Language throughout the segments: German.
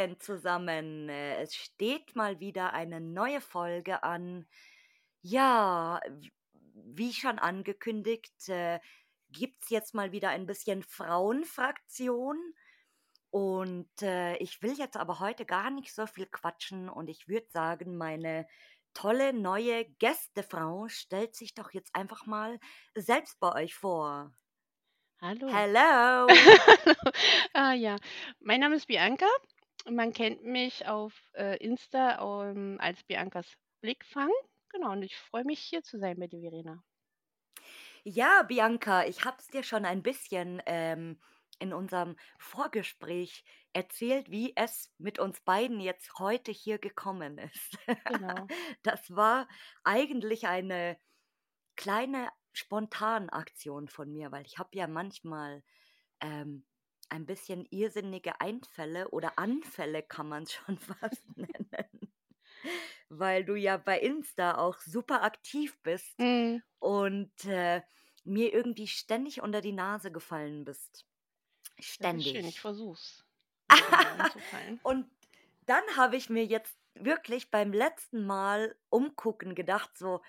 Hallöchen zusammen. Äh, Es steht mal wieder eine neue Folge an. Ja, wie schon angekündigt, äh, gibt es jetzt mal wieder ein bisschen Frauenfraktion. Und äh, ich will jetzt aber heute gar nicht so viel quatschen und ich würde sagen, meine tolle neue Gästefrau stellt sich doch jetzt einfach mal selbst bei euch vor. Hallo. Hello! ah ja, mein Name ist Bianca. Man kennt mich auf äh, Insta ähm, als Biancas Blickfang. Genau, und ich freue mich hier zu sein bei dir, Verena. Ja, Bianca, ich habe es dir schon ein bisschen ähm, in unserem Vorgespräch erzählt, wie es mit uns beiden jetzt heute hier gekommen ist. Genau. Das war eigentlich eine kleine Spontanaktion von mir, weil ich habe ja manchmal ähm, ein bisschen irrsinnige Einfälle oder Anfälle kann man es schon fast nennen, weil du ja bei Insta auch super aktiv bist Mm, und äh, mir irgendwie ständig unter die Nase gefallen bist. ist schön, ich Ständig. versuch's. Und dann habe ich mir jetzt wirklich beim letzten Mal umgucken gedacht, so,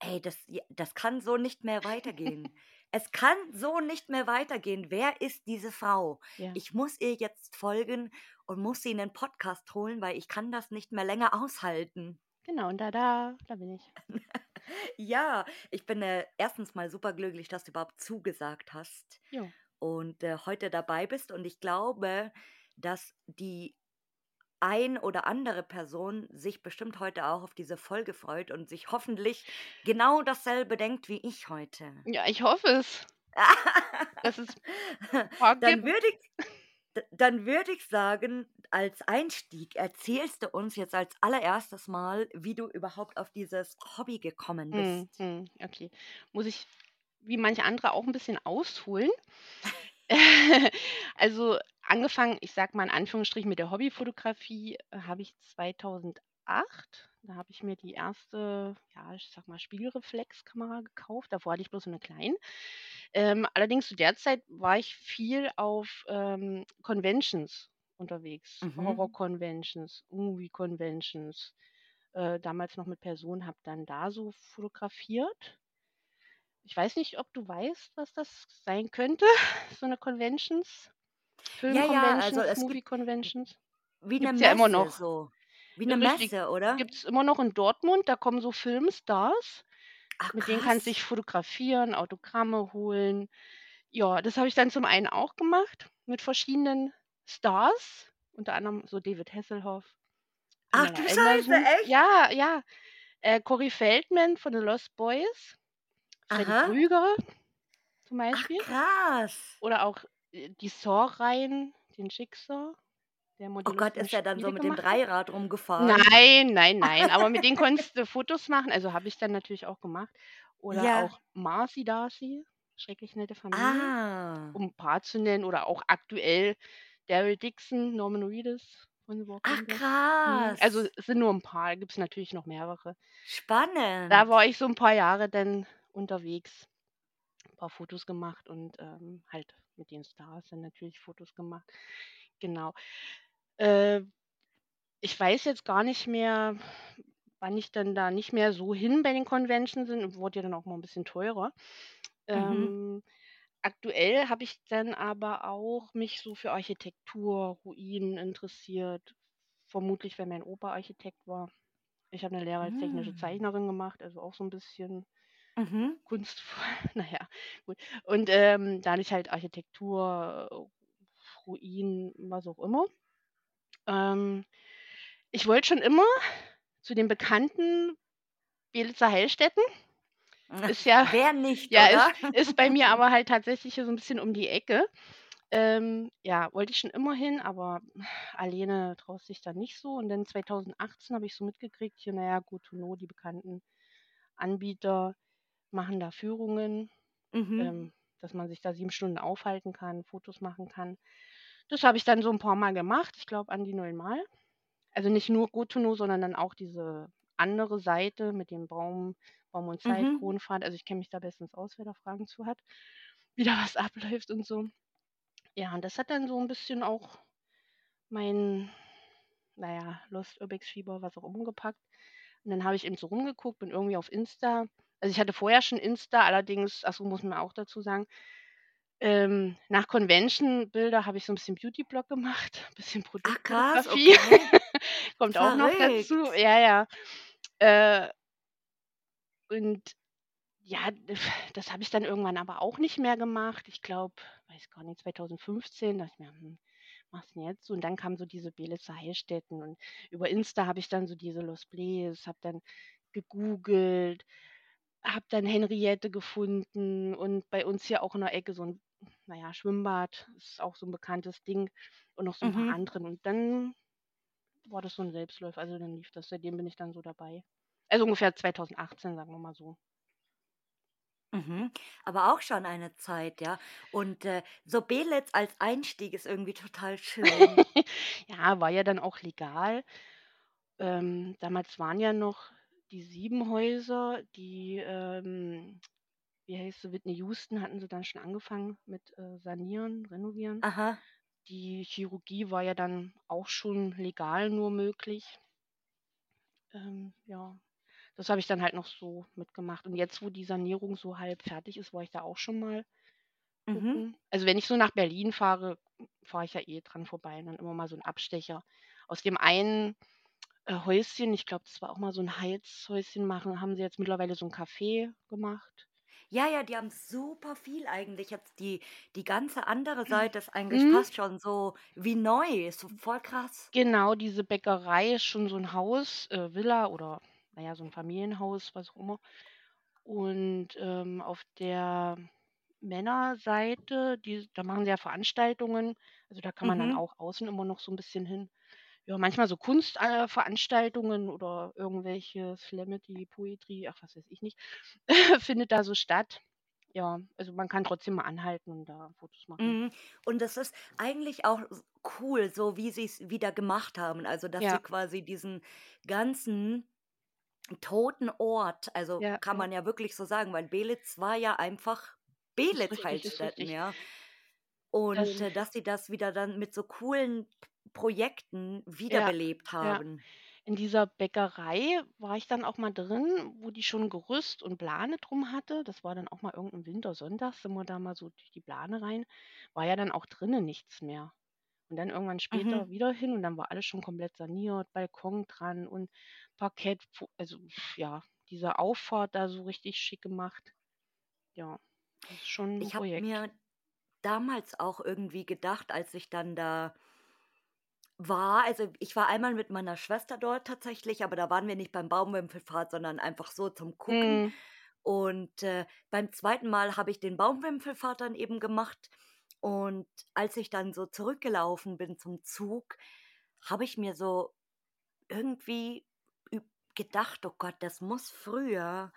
ey, das, das kann so nicht mehr weitergehen. es kann so nicht mehr weitergehen. Wer ist diese Frau? Ja. Ich muss ihr jetzt folgen und muss sie in den Podcast holen, weil ich kann das nicht mehr länger aushalten. Genau, und da, da, da bin ich. Ja, ich bin äh, erstens mal super glücklich, dass du überhaupt zugesagt hast Jo. und äh, heute dabei bist. Und ich glaube, dass die ein oder andere Person sich bestimmt heute auch auf diese Folge freut und sich hoffentlich genau dasselbe denkt wie ich heute. Ja, ich hoffe es, ein paar Dann würde ich, dann würde ich sagen, als Einstieg erzählst du uns jetzt als allererstes Mal, wie du überhaupt auf dieses Hobby gekommen Mm, bist. mm, okay. Muss ich, wie manche andere, auch ein bisschen ausholen? Also angefangen, ich sag mal in Anführungsstrichen mit der Hobbyfotografie, äh, habe ich 2008. Da habe ich mir die erste, ja, ich sag mal, Spiegelreflexkamera gekauft. Davor hatte ich bloß eine kleine. Ähm, allerdings zu der Zeit war ich viel auf ähm, Conventions unterwegs, Mhm. Horror-Conventions, Movie-Conventions. Äh, damals noch mit Personen, habe dann da so fotografiert. Ich weiß nicht, ob du weißt, was das sein könnte, so eine Conventions, Ja, ja, also Film-Conventions, es gibt Movie-Conventions. wie eine Gibt's ja immer Messe noch. so. Wie eine Richtig, Messe, oder? gibt's immer noch in Dortmund. Da kommen so Filmstars. Ach, Mit denen kannst du dich fotografieren, Autogramme holen. Ja, das habe ich dann zum einen auch gemacht mit verschiedenen Stars, unter anderem so David Hasselhoff, Ach du Scheiße, Anderson. echt? Ja, ja. Äh, Corey Feldman von The Lost Boys, Freddy Aha. Krüger zum Ach, Beispiel. krass. Oder auch äh, die Saw-Reihen, den der Oh Gott, ist er dann so mit dem gemacht hat. Dreirad rumgefahren? Nein, nein, nein. Aber mit denen konntest du Fotos machen. Also habe ich dann natürlich auch gemacht. Oder Ja. auch Marcy Darcy, schrecklich nette Familie, Ah. um ein paar zu nennen. Oder auch aktuell Daryl Dixon, Norman Reedus von The Ach, Walking Dead. Hm, krass. Also es sind nur ein paar, gibt es natürlich noch mehrere. Da Spannend. war ich so ein paar Jahre dann unterwegs, ein paar Fotos gemacht und ähm, halt mit den Stars dann natürlich Fotos gemacht. Genau. Äh, ich weiß jetzt gar nicht mehr, wann ich dann da nicht mehr so hin bei den Conventions sind. Wurde ja dann auch mal ein bisschen teurer. Mhm. Ähm, aktuell habe ich dann aber auch mich so für Architektur, Ruinen interessiert. Vermutlich, weil mein Opa Architekt war. Ich habe eine Lehre als technische Mm. Zeichnerin gemacht, also auch so ein bisschen Mhm. kunstvoll. Naja, gut. Und ähm, da ich halt Architektur, Ruinen, was auch immer. Ähm, ich wollte schon immer zu den bekannten Belitzer Heilstätten. Ist ja, Wer nicht, ja, oder? ist, ist bei mir aber halt tatsächlich hier so ein bisschen um die Ecke. Ähm, ja, wollte ich schon immer hin, aber alleine traust sich dann nicht so. Und dann 2018 habe ich so mitgekriegt, hier, naja, Gotono, die bekannten Anbieter machen da Führungen, Mhm. ähm, dass man sich da sieben Stunden aufhalten kann, Fotos machen kann. Das habe ich dann so ein paar Mal gemacht, ich glaube an die neun Mal. Also nicht nur Gotono, sondern dann auch diese andere Seite mit dem Baum, Baum und Zeit, Mhm. Kronfahrt. Also ich kenne mich da bestens aus, wer da Fragen zu hat, wie da was abläuft und so. Ja, und das hat dann so ein bisschen auch mein, naja, Lost Urbex Fieber, was auch umgepackt. Und dann habe ich eben so rumgeguckt, bin irgendwie auf Insta. Also ich hatte vorher schon Insta, allerdings, achso, muss man auch dazu sagen, ähm, nach Convention-Bilder habe ich so ein bisschen Beauty-Blog gemacht, ein bisschen Produktfotografie. okay. Kommt auch noch dazu. Verrückt. Ja, ja. Äh, und ja, das habe ich dann irgendwann aber auch nicht mehr gemacht. Ich glaube, weiß gar nicht, 2015, dachte ich mir, hm, machst du denn jetzt so? Und dann kamen so diese Belitzer Heilstätten und über Insta habe ich dann so diese Lost Blaze, habe dann gegoogelt, habe dann Henriette gefunden und bei uns hier auch in der Ecke so ein, naja, Schwimmbad, ist auch so ein bekanntes Ding und noch so ein paar Mhm. anderen. Und dann war das so ein Selbstläufer, also dann lief das, seitdem bin ich dann so dabei. Also ungefähr 2018, sagen wir mal so. Mhm. Aber auch schon eine Zeit, ja. Und äh, so Belitz als Einstieg ist irgendwie total schön. Ja, war ja dann auch legal. Ähm, damals waren ja noch die sieben Häuser, die, ähm, wie heißt sie, Whitney Houston hatten sie dann schon angefangen mit äh, Sanieren, Renovieren. Aha. Die Chirurgie war ja dann auch schon legal nur möglich. Ähm, ja, das habe ich dann halt noch so mitgemacht. Und jetzt, wo die Sanierung so halb fertig ist, war ich da auch schon mal Mhm. Also wenn ich so nach Berlin fahre, fahre ich ja eh dran vorbei und dann immer mal so ein Abstecher. Aus dem einen äh, Häuschen, ich glaube, das war auch mal so ein Heizhäuschen machen, haben sie jetzt mittlerweile so ein Café gemacht. Ja, ja, die haben super viel eigentlich. Jetzt die, die ganze andere Seite ist eigentlich Mhm. fast schon so wie neu. Ist so voll krass. Genau, diese Bäckerei ist schon so ein Haus, äh, Villa oder naja, so ein Familienhaus, was auch immer. Und ähm, auf der Männerseite, die, da machen sie ja Veranstaltungen. Also da kann man dann Mhm. auch außen immer noch so ein bisschen hin. Ja, manchmal so Kunstveranstaltungen Veranstaltungen oder irgendwelche Slamity, Poetry, ach was weiß ich nicht, findet da so statt. Ja, also man kann trotzdem mal anhalten und da Fotos machen. Mhm. Und das ist eigentlich auch cool, so wie sie es wieder gemacht haben. Also, dass sie Ja, quasi diesen ganzen toten Ort, also ja, kann man ja wirklich so sagen, weil Belitz war ja einfach Ist Belitz richtig, ist Heilstätten, richtig. ja. Das, Und äh, dass sie das wieder dann mit so coolen Projekten ja, wiederbelebt ja. haben. In dieser Bäckerei war ich dann auch mal drin, wo die schon Gerüst und Plane drum hatte. Das war dann auch mal irgendein Wintersonntag, sind wir da mal so durch die Plane rein. War ja dann auch drinnen nichts mehr. Und dann irgendwann später Mhm. wieder hin und dann war alles schon komplett saniert, Balkon dran und Parkett, fu- also pf, ja, diese Auffahrt da so richtig schick gemacht. Ja, das ist schon ein Ich habe Projekt. mir damals auch irgendwie gedacht, als ich dann da war, also ich war einmal mit meiner Schwester dort tatsächlich, aber da waren wir nicht beim Baumwipfelfahrt, sondern einfach so zum Gucken. Mm, Und äh, beim zweiten Mal habe ich den Baumwipfelfahrt dann eben gemacht. Und als ich dann so zurückgelaufen bin zum Zug, habe ich mir so irgendwie gedacht, oh Gott, das muss früher,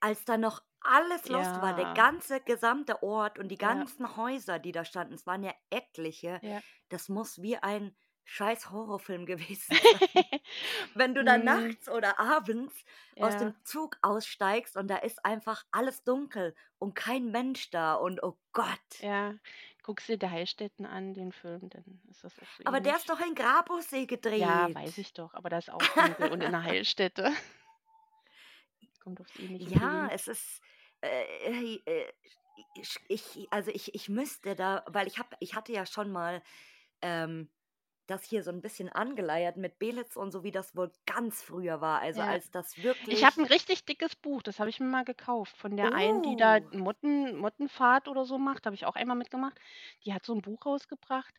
als da noch alles lost war, der ja, ganze gesamte Ort und die ja, ganzen Häuser, die da standen, es waren ja etliche, ja. das muss wie ein scheiß Horrorfilm gewesen sein. Wenn du dann Mm, nachts oder abends aus ja, dem Zug aussteigst und da ist einfach alles dunkel und kein Mensch da und oh Gott. ja. Guckst dir der Heilstätten an, den Film, dann ist das auch so Aber der ähnlich. ist doch in Grabowsee Ja, gedreht. weiß ich doch, aber da ist auch dunkel und in einer Heilstätte. Kommt aufs ähnliche Ja, Feeling. es ist äh, äh, ich, ich also ich, ich müsste da, weil ich habe ich hatte ja schon mal ähm, das hier so ein bisschen angeleiert mit Belitz und so, wie das wohl ganz früher war. Also Ja. als das Ich habe wirklich. ein richtig dickes Buch, das habe ich mir mal gekauft. Von der einen, die da Oh. Motten, Mottenfahrt oder so macht, habe ich auch einmal mitgemacht. Die hat so ein Buch rausgebracht.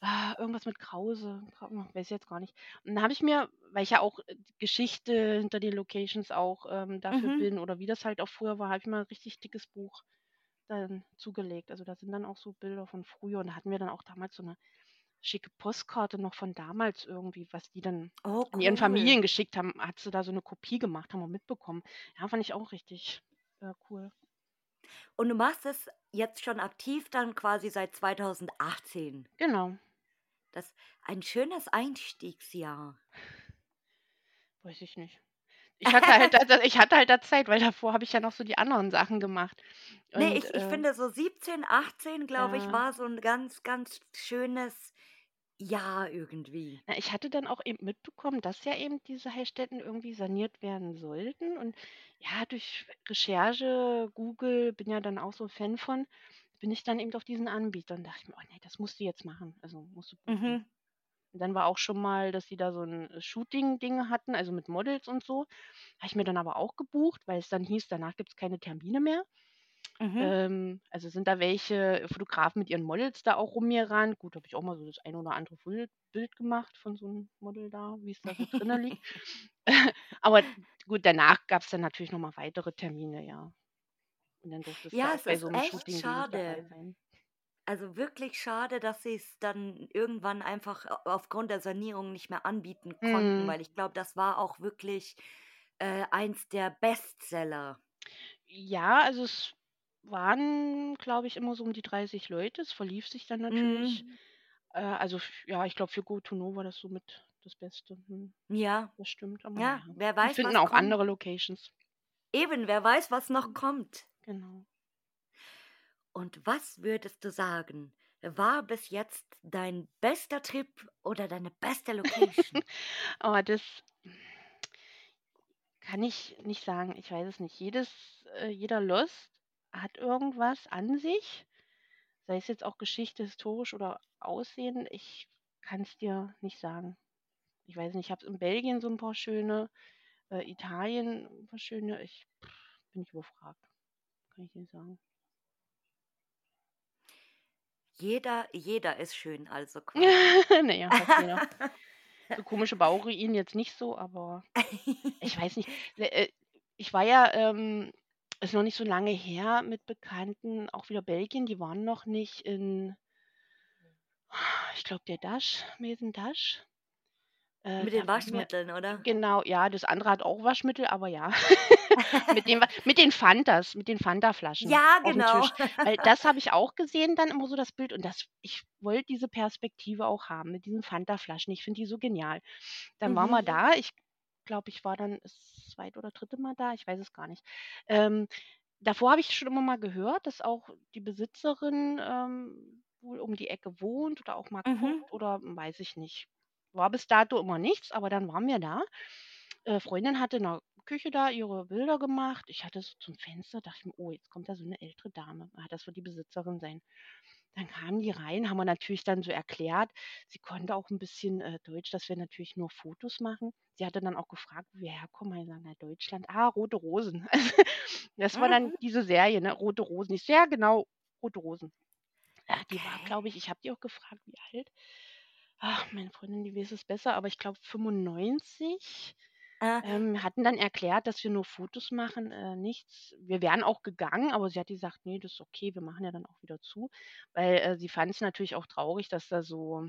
Ah, irgendwas mit Krause, Krau- weiß ich jetzt gar nicht. Und dann habe ich mir, weil ich ja auch äh, die Geschichte hinter den Locations auch ähm, dafür Mhm. bin oder wie das halt auch früher war, habe ich mir ein richtig dickes Buch dann zugelegt. Also da sind dann auch so Bilder von früher und da hatten wir dann auch damals so eine schicke Postkarte noch von damals irgendwie, was die dann Oh, an ihren cool. Familien geschickt haben, hat sie da so eine Kopie gemacht, haben wir mitbekommen. Ja, fand ich auch richtig äh, cool. Und du machst es jetzt schon aktiv dann quasi seit 2018. Genau, Das ein schönes Einstiegsjahr. weiß ich nicht. Ich hatte halt da, ich hatte halt da Zeit, weil davor habe ich ja noch so die anderen Sachen gemacht. Nee, Und ich, ich äh, finde so 17, 18, glaube ich, ja, war so ein ganz, ganz schönes Ja, irgendwie. Na, ich hatte dann auch eben mitbekommen, dass ja eben diese Heilstätten irgendwie saniert werden sollten. Und ja, durch Recherche, Google, bin ja dann auch so Fan von, bin ich dann eben auf diesen Anbieter und dachte ich mir, oh nee, das musst du jetzt machen. Also musst du buchen. Mhm. Und dann war auch schon mal, dass sie da so ein Shooting-Ding hatten, also mit Models und so. Habe ich mir dann aber auch gebucht, weil es dann hieß, danach gibt es keine Termine mehr. Mhm. Ähm, also sind da welche Fotografen mit ihren Models da auch rumgerannt. Gut, habe ich auch mal so das ein oder andere Bild, Bild gemacht von so einem Model da, wie es da so drinnen liegt. Aber gut, danach gab es dann natürlich nochmal weitere Termine, ja. Und dann durftest du Ja, auch es bei ist so einem echt Shooting schade. sein. Also wirklich schade, dass sie es dann irgendwann einfach aufgrund der Sanierung nicht mehr anbieten konnten, Mhm. weil ich glaube, das war auch wirklich, äh, eins der Bestseller. Ja, also es waren, glaube ich, immer so um die 30 Leute. Es verlief sich dann natürlich. Mhm. Äh, also ja, ich glaube, für Go to Know war das so mit das Beste. Mhm. Ja. Das stimmt, aber Ja, wer weiß, finden was auch kommt. andere Locations. Eben, wer weiß, was noch Mhm. kommt. Genau. Und was würdest du sagen, war bis jetzt dein bester Trip oder deine beste Location? Aber das kann ich nicht sagen. Ich weiß es nicht. Jedes äh, jeder Lost hat irgendwas an sich, sei es jetzt auch Geschichte, historisch oder Aussehen. Ich kann es dir nicht sagen. Ich weiß nicht, ich habe in Belgien so ein paar schöne, äh, Italien ein paar schöne. Ich bin ich überfragt. Kann ich nicht sagen. Jeder jeder ist schön, also quasi. Na ja, fast jeder. So komische Bauruinen jetzt nicht so, aber ich weiß nicht. Ne, äh, ich war ja, ähm ist noch nicht so lange her mit Bekannten, auch wieder Belgien, die waren noch nicht in ich glaube, der Dasch, Maison Dasch. Äh, Mit den Waschmitteln, oder? genau, ja, das andere hat auch Waschmittel, aber ja. Mit dem mit den Fantas, mit den Fanta-Flaschen Ja, genau. Weil das habe ich auch gesehen dann immer so das Bild und das ich wollte diese Perspektive auch haben mit diesen Fanta-Flaschen. Ich finde die so genial. Dann waren wir Mhm. da. Ich glaube, ich war dann das zweite oder dritte Mal da, ich weiß es gar nicht. Ähm, davor habe ich schon immer mal gehört, dass auch die Besitzerin, ähm, wohl um die Ecke wohnt oder auch mal Mhm. guckt oder weiß ich nicht. War bis dato immer nichts, aber dann waren wir da. Äh, Freundin hatte in der Küche da ihre Bilder gemacht. Ich hatte so zum Fenster, dachte ich mir: „Oh, jetzt kommt da so 'ne ältere Dame. Ah, das wird die Besitzerin sein.“ Dann kamen die rein, haben wir natürlich dann so erklärt. Sie konnte auch 'n bisschen, äh, Deutsch, dass wir natürlich nur Fotos machen. Sie hatte dann auch gefragt, wo wir herkommen. Ich „Na, Deutschland.“ „Ah, Rote Rosen.“ Das war dann Mhm. diese Serie, ne, Rote Rosen. Ich so: „Ja, genau, Rote Rosen.“ Ja, die war, Okay. glaube ich ich habe die auch gefragt, wie alt. Ach, meine Freundin, die weiß es besser, aber ich glaube 95. Äh, Ähm, hatten dann erklärt, dass wir nur Fotos machen, äh, nichts wir wären auch gegangen, aber sie hat gesagt: „Ne, das ist okay, wir machen ja dann auch wieder zu.“ Weil, äh, sie fand's natürlich auch traurig, dass da so,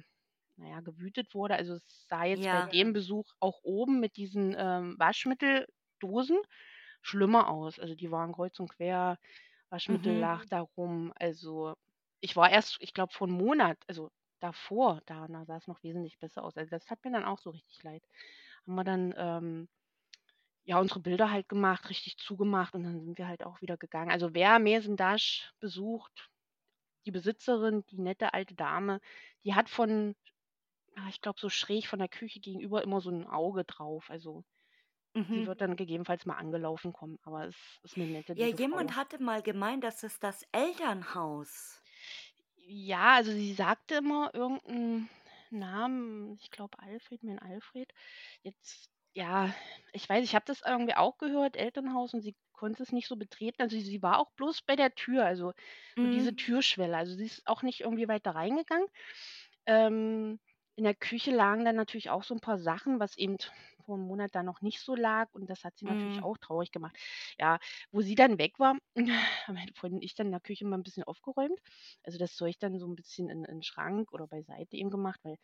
na ja, gewütet wurde. Also, es sah jetzt bei ja. dem Besuch auch oben mit diesen, ähm, Waschmitteldosen schlimmer aus. Also, die waren kreuz und quer, Waschmittel Mhm. lag da rum. Also, ich war erst, ich glaube, vor 'n Monat also, davor da, da sah's noch wesentlich besser aus. Also, das hat mir dann auch so richtig leid. Haben wir dann, ähm, ja, unsere Bilder halt gemacht, richtig zugemacht und dann sind wir halt auch wieder gegangen. Also, wer Maison Dash besucht, die Besitzerin, die nette alte Dame, die hat von ah, ich glaube, so schräg von der Küche gegenüber immer so 'n Auge drauf. Also, sie Mhm. wird dann gegebenenfalls mal angelaufen kommen, aber es ist 'ne nette, Ja, liebe Frau. jemand hatte mal gemeint, das ist das Elternhaus. Ja, also sie sagte immer irgend 'n Namen, ich glaube Alfred, mein Alfred. Jetzt ja, ich weiß, ich habe das irgendwie auch gehört, Elternhaus, und sie konnte es nicht so betreten. Also, sie war auch bloß bei der Tür, also so diese Mhm. Türschwelle. Also, sie ist auch nicht irgendwie weiter reingegangen. Ähm, in der Küche lagen dann natürlich auch so 'n paar Sachen, was eben vor 'n Monat da noch nicht so lag und das hat sie natürlich Mhm. auch traurig gemacht. Ja, wo sie dann weg war, haben meine Freundin und ich dann in der Küche mal 'n bisschen aufgeräumt. Also, das Zeug dann so 'n bisschen in in 'n Schrank oder beiseite eben gemacht, weil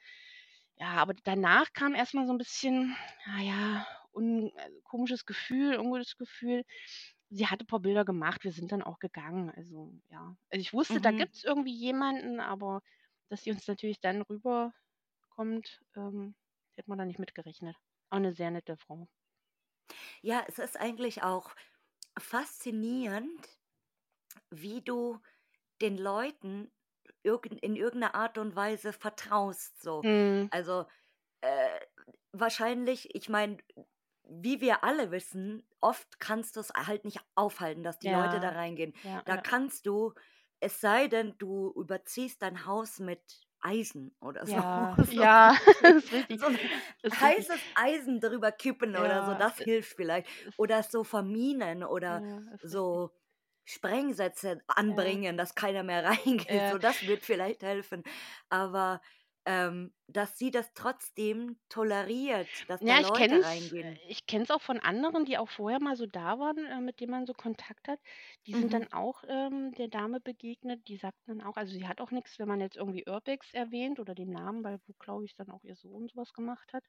ja, aber danach kam erst mal so 'n bisschen, na ja, un also, komisches Gefühl, ungutes Gefühl. Sie hatte paar Bilder gemacht, wir sind dann auch gegangen. Also, ja. Also, ich wusste, da Mhm. gibt's irgendwie jemanden, aber dass sie uns natürlich dann rüberkommt, ähm, hätte man da nicht mit gerechnet. Auch 'ne sehr nette Frau. Ja, es ist eigentlich auch faszinierend, wie du den Leuten irgend in irgendeiner Art und Weise vertraust so. Mhm. Also, äh, wahrscheinlich ich meine, wie wir alle wissen, oft kannst du es halt nicht aufhalten, dass die Leute da Ja, reingehen. ja, Da ja. kannst du es sei denn, du überziehst dein Haus mit Eisen oder so. Ja, So ja, ist richtig richtig, so ist richtig. heißes Eisen drüber kippen oder so, Ja, das i hilft vielleicht. Oder so verminen oder Ja, ist richtig. so Sprengsätze Ja. anbringen, dass keiner mehr reingeht. Ja. So, das wird vielleicht helfen. Aber, ähm, dass sie das trotzdem toleriert, dass da Ja, ich Leute kenne es reingehen. ich kenne es auch von anderen, die auch vorher mal so da waren, äh, mit denen man so Kontakt hat. Die sind Mhm. dann auch, ähm, der Dame begegnet, die sagten dann auch also, sie hat auch nix, wenn man jetzt irgendwie Urbex erwähnt oder den Namen, weil wo, glaube ich, dann auch ihr Sohn so was gemacht hat.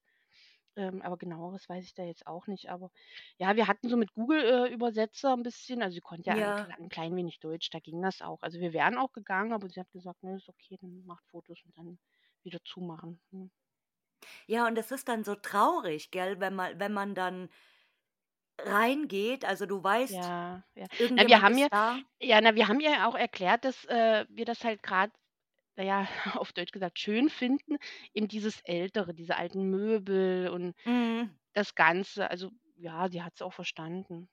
Ähm, aber Genaueres weiß ich da jetzt auch nicht. Aber ja, wir hatten so mit Google, äh, Übersetzer 'n bisschen also, sie konnte ja Ja. kl 'n klein wenig Deutsch, da ging das auch. Also, wir wären auch gegangen, aber sie hat gesagt: „Ne, ist okay, dann macht Fotos und dann wieder zumachen.“ Mhm. Ja, und das ist dann so traurig, gell, wenn man wenn man dann reingeht, also, du weißt, Ja, ja. Na, wir haben ist ihr da ja, na, wir haben ja auch erklärt, dass, äh, wir das halt grad, na ja, auf Deutsch gesagt, schön finden, eben dieses Ältere, diese alten Möbel und Mhm. das Ganze. Also, ja, sie hat's auch verstanden.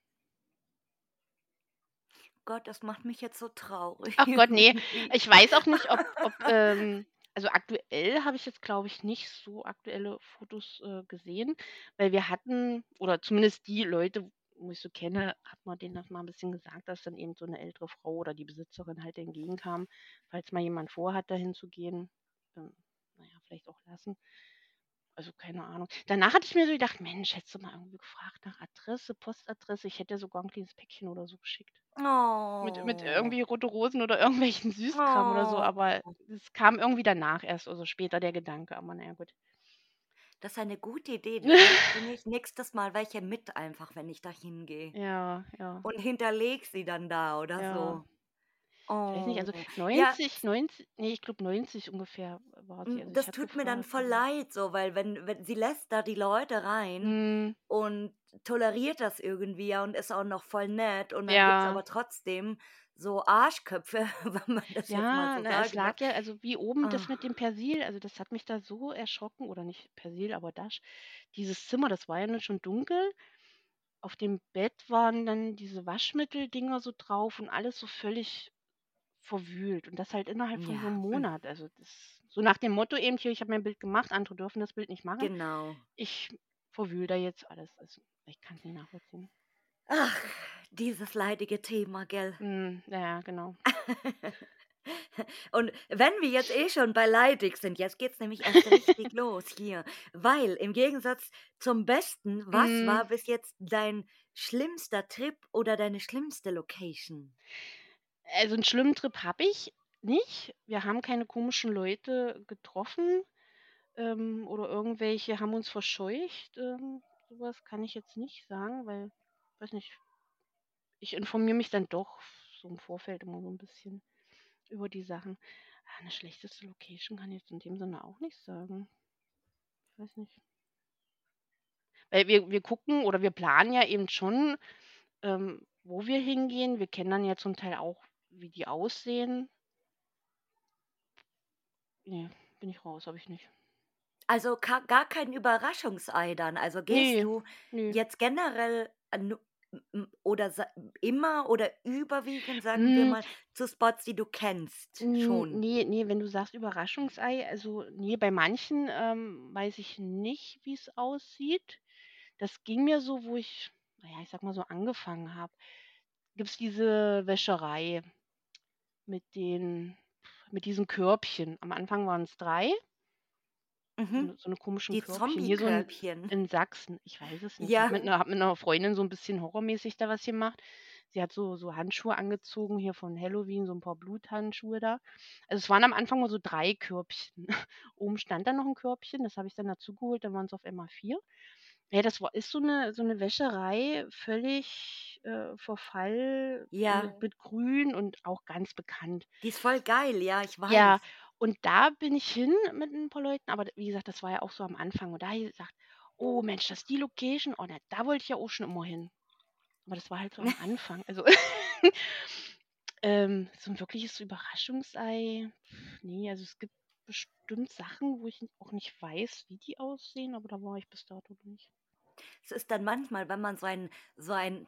Gott, das macht mich jetzt so traurig Ach Gott, ne. irgendwie. Ich weiß auch nicht, ob ob, ähm also, aktuell habe ich jetzt, glaube ich, nicht so aktuelle Fotos, äh, gesehen, weil wir hatten oder zumindest die Leute, wo ich so kenne, hat man denen das mal 'n bisschen gesagt, dass dann eben so 'ne ältere Frau oder die Besitzerin halt entgegenkam, falls mal jemand vorhat, da hinzugehen. Ähm, na ja, vielleicht auch lassen. Also, keine Ahnung. Danach hatte ich mir so gedacht: „Mensch, hättest du mal irgendwie gefragt nach Adresse, Postadresse?“ Ich hätte ihr sogar 'n kleines Päckchen oder so geschickt. Mit mit Oh. irgendwie Rote Rosen oder irgendwelchen Süßkram oder so, Oh. aber es kam irgendwie danach erst, also, später der Gedanke, aber na ja, gut. Das ist eine gute Idee. Vielleicht bringe ich nächstes Mal welche mit einfach, wenn ich da hingehe Ja, ja. und hinterlege sie dann da oder Ja. so. Ich weiß nicht, Oh. also, Ja 90, 90 ne, ich glaube 90 ungefähr war sie. Hm, Also, ich das tut mir dann gefragt, voll aber leid so, weil wenn wenn sie lässt da die Leute rein Mhm. und toleriert das irgendwie, ja, und ist auch noch voll nett und dann gibt's Ja. aber trotzdem so Arschköpfe, wenn man das jetzt mal Ja, so na, es sagen darf. lag ja also, wie oben Ah. das mit dem Persil, also, das hat mich da so erschrocken oder nicht Persil, aber Dasch. Dieses Zimmer, das war ja nun schon dunkel. Auf dem Bett waren dann diese Waschmitteldinger so drauf und alles so völlig verwühlt und das halt innerhalb von so 'nem Ja, hm. Monat. Also, das so nach dem Motto eben: „Hier, ich habe mein Bild gemacht, andere dürfen das Bild nicht machen. Genau. Ich verwühle da jetzt alles.“ Also, ich kann's nicht nachvollziehen. Ach, dieses leidige Thema, gell? Mhm, ja, genau. Und wenn wir jetzt eh schon bei leidig sind, jetzt geht's nämlich erst richtig los hier, weil im Gegensatz zum Besten, was Mhm. war bis jetzt dein schlimmster Trip oder deine schlimmste Location? Also, 'n schlimmen Trip habe ich nicht. Wir haben keine komischen Leute getroffen, ähm, oder irgendwelche haben uns verscheucht. Ähm, so kann ich jetzt nicht sagen, weil weiß nicht ich informiere mich dann doch so im Vorfeld immer so 'n bisschen über die Sachen. Ah, 'ne schlechteste Location kann ich jetzt in dem Sinne auch nicht sagen. Weiß nicht. Weil wir wir gucken oder wir planen ja eben schon, ähm, wo wir hingehen. Wir kennen dann ja zum Teil auch, wie die aussehen. Ne, bin ich raus, habe ich nicht. Also, gar kein Überraschungsei dann? Also, gehst Ne, du ne. jetzt generell m oder immer oder überwiegend, sagen wir Hm. mal, zu Spots, die du kennst schon? ne, ne, wenn du sagst Überraschungsei, also, ne, bei manchen, ähm, weiß ich nicht, wie's aussieht. Das ging mir so, wo ich, na ja, ich sage mal so, angefangen habe. Gibt's diese Wäscherei mit den mit diesen Körbchen. Am Anfang waren's 3 so Mhm. 'ne so 'ne komischen Die Körbchen. Hier so 'n Zombie-Körbchen. in Sachsen, ich weiß es nicht. Ich habe Ja. mit habe mit 'ner Freundin so 'n bisschen horrormäßig da was gemacht. Sie hat so so Handschuhe angezogen hier von Halloween, so 'n paar Bluthandschuhe da. Also, es waren am Anfang mal so 3 Körbchen. Oben stand dann noch 'n Körbchen, das habe ich dann dazugeholt, dann waren's auf einmal 4. Ja, das war ist so 'ne so 'ne Wäscherei, völlig, äh, Verfall Ja. mit mit Grün und auch ganz bekannt. Die ist voll geil, ja, ich Ja, weiß. und da bin ich hin mit 'n paar Leuten, aber d wie gesagt, das war ja auch so am Anfang und da habe ich gesagt: „Oh Mensch, das ist die Location, oh, na, da wollte ich ja auch schon immer hin.“ Aber das war halt so am Anfang. Also Ähm, so 'n wirkliches Überraschungsei, ne, also es gibt bestimmt Sachen, wo ich n auch nicht weiß, wie die aussehen, aber da war ich bis dato nicht. Es ist dann manchmal, wenn man so einen so einen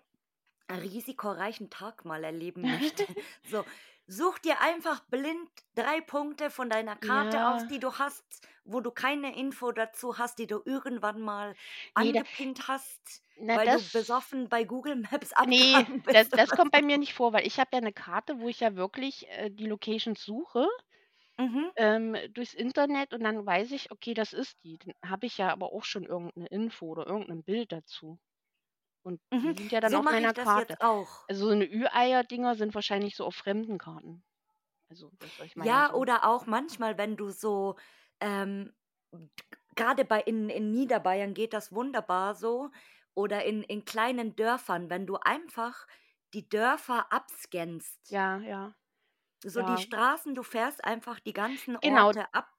risikoreichen Tag mal erleben möchte, so, such dir einfach blind 3 Punkte von deiner Karte aus, Ja. die du hast, wo du keine Info dazu hast, die du irgendwann mal Ne, da angepinnt hast, na, weil du das besoffen bei Google Maps ne, das bist. das oder kommt bei mir nicht vor, weil ich habe ja 'ne Karte, wo ich ja wirklich, äh, die Locations suche, Mhm. ähm, durchs Internet und dann weiß ich: „Okay, das ist die.“ Dann habe ich ja aber auch schon irgend 'ne Info oder irgend 'nen Bild dazu. Und Mhm. die sind ja dann So auf mache ich meiner das Karte. jetzt auch. Also, so 'ne Ü-Eier-Dinger sind wahrscheinlich so auf fremden Karten. Also, das, was ich meine, Ja, so oder auch manchmal, wenn du so, ähm, grade bei in in Niederbayern geht das wunderbar so oder in in kleinen Dörfern, wenn du einfach die Dörfer abscannst. Ja, ja. So die Ja. Straßen, du fährst einfach die ganzen Genau. Orte ab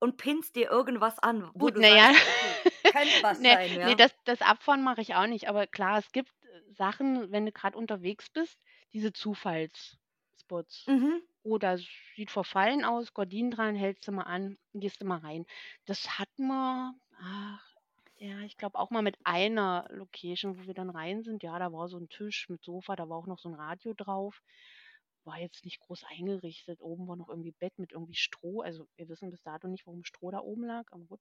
und pinnst dir irgendwas an, wo Gut, du na ja, sagst: „Okay, könnte was ne, sein“, ne, ja? das das Abfahren mache ich auch nicht, aber klar, es gibt, äh, Sachen, wenn du grad unterwegs bist, diese Zufallsspots. Mhm. „Oh, das sieht verfallen aus, Gardinen dran, hältst du mal an, gehst du mal rein.“ Das hatten wir, ach, ja, ich glaube auch mal mit einer Location, wo wir dann rein sind. Ja, da war so 'n Tisch mit Sofa, da war auch noch so 'n Radio drauf. War jetzt nicht groß eingerichtet. Oben war noch irgendwie Bett mit irgendwie Stroh. Also, wir wissen bis dato nicht, warum Stroh da oben lag, aber gut.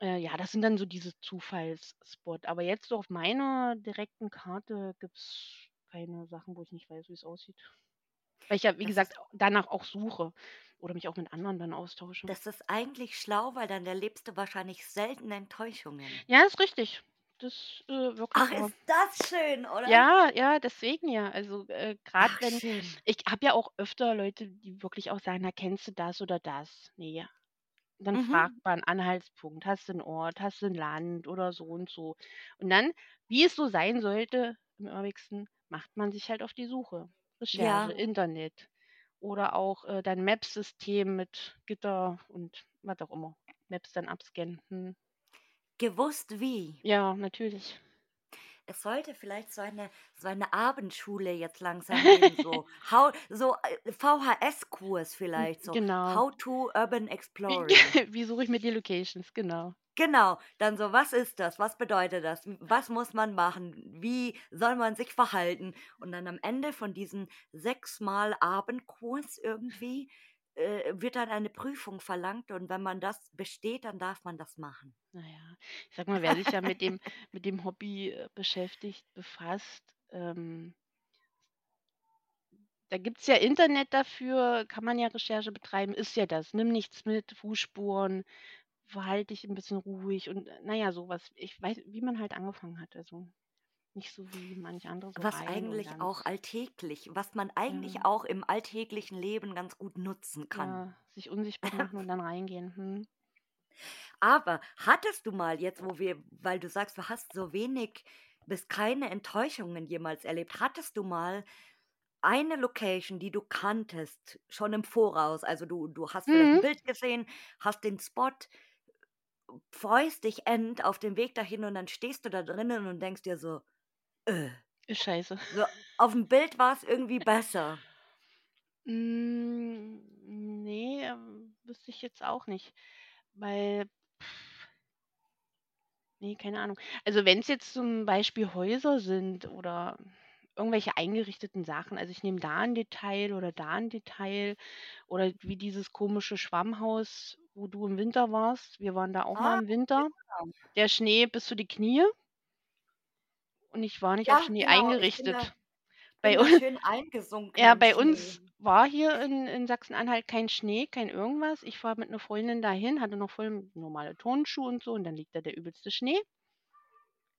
Äh, ja, das sind dann so diese Zufalls-Spot. Aber jetzt so auf meiner direkten Karte gibt's keine Sachen, wo ich nicht weiß, wie's aussieht. Weil ich ja, wie Das gesagt, danach auch suche oder mich auch mit anderen dann austausche. Das ist eigentlich schlau, weil dann erlebst du wahrscheinlich selten Enttäuschungen. Ja, ist richtig. Das, äh, wirklich Ach, wahr. ist das schön, oder? Ja, ja, deswegen ja. Also, äh, Ach, wenn schön. ich habe ja auch öfter Leute, die wirklich auch sagen: „Na, kennst du das oder das?“ Ne. Dann fragt Mhm. man Anhaltspunkt: „Hast du 'n Ort, hast du 'n Land oder so und so?“ Und dann, wie es so sein sollte im Urwegsten, macht man sich halt auf die Suche. Recherche, Ja. Internet oder auch, äh, dein Maps-System mit Gitter und was auch immer. Maps dann abscannen. Mhm. Gewusst wie. Ja, natürlich. Es sollte vielleicht so eine so eine Abendschule jetzt langsam geben, so how so, äh, VHS-Kurs vielleicht, so genau. How to Urban Wie Exploring. wie suche ich mir die Locations, genau. Genau, dann so: „Was ist das? Was bedeutet das? Was muss man machen? Wie soll man sich verhalten?“ Und dann am Ende von diesen 6 Mal Abendkurs irgendwie, äh, wird dann eine Prüfung verlangt und wenn man das besteht, dann darf man das machen. Na ja, ich sage mal, wer sich ja mit dem mit dem Hobby, äh, beschäftigt, befasst, ähm da gibt's ja Internet dafür, kann man ja Recherche betreiben, ist ja das. Nimm nichts mit, Fußspuren, verhalte dich 'n bisschen ruhig und, na ja, so was. Ich weiß wie man halt angefangen hat, also nicht so wie manch andere so Was eigentlich auch alltäglich was man eigentlich Ja. auch im alltäglichen Leben ganz gut nutzen kann. Ja, sich unsichtbar machen und dann reingehen. Mhm. Aber hattest du mal jetzt, wo wir weil du sagst, du hast so wenig bis keine Enttäuschungen jemals erlebt. Hattest du mal eine Location, die du kanntest, schon im Voraus? Also, du du hast Mhm. Bild gesehen, hast den Spot, freust dich end auf den Weg dahin und dann stehst du da drinnen und denkst dir so: „Äh“ Ist scheiße. „so auf'm Bild war's irgendwie besser.“ Hm, ne, ähm, wüsste ich jetzt auch nicht, weil ne, keine Ahnung. Also, wenn's jetzt zum Beispiel Häuser sind oder irgendwelche eingerichteten Sachen, also, ich nehme da 'n Detail oder da 'n Detail oder wie dieses komische Schwammhaus, wo du im Winter warst. Wir waren da auch mal Ah, im Winter. genau. Der Schnee bis zu die Knie. Und ich war nicht auf Ja, Schnee genau. Da eingerichtet. bin Bei da un schön eingesunken ja, bei Schnee. uns war hier in in Sachsen-Anhalt kein Schnee, kein irgendwas. Ich fahre mit 'ner Freundin dahin, hatte noch voll normale Turnschuhe und so und dann liegt da der übelste Schnee.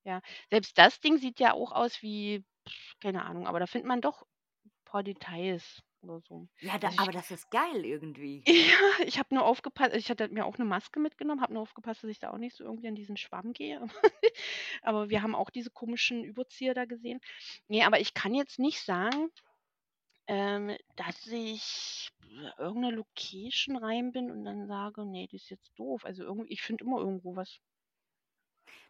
Ja, selbst das Ding sieht ja auch aus wie keine Ahnung, aber da findet man doch paar Details oder so. Ja, da Also, ich aber das ist geil irgendwie. Ja, ich habe nur aufgepa ich hatte mir auch 'ne Maske mitgenommen, habe nur aufgepasst, dass ich da auch nicht so irgendwie an diesen Schwamm gehe. Aber wir haben auch diese komischen Überzieher da gesehen. Ne, aber ich kann jetzt nicht sagen, ähm, dass ich irgend 'ne Location rein bin und dann sage: „Ne, die ist jetzt doof.“ Also, irgendwie ich finde immer irgendwo was.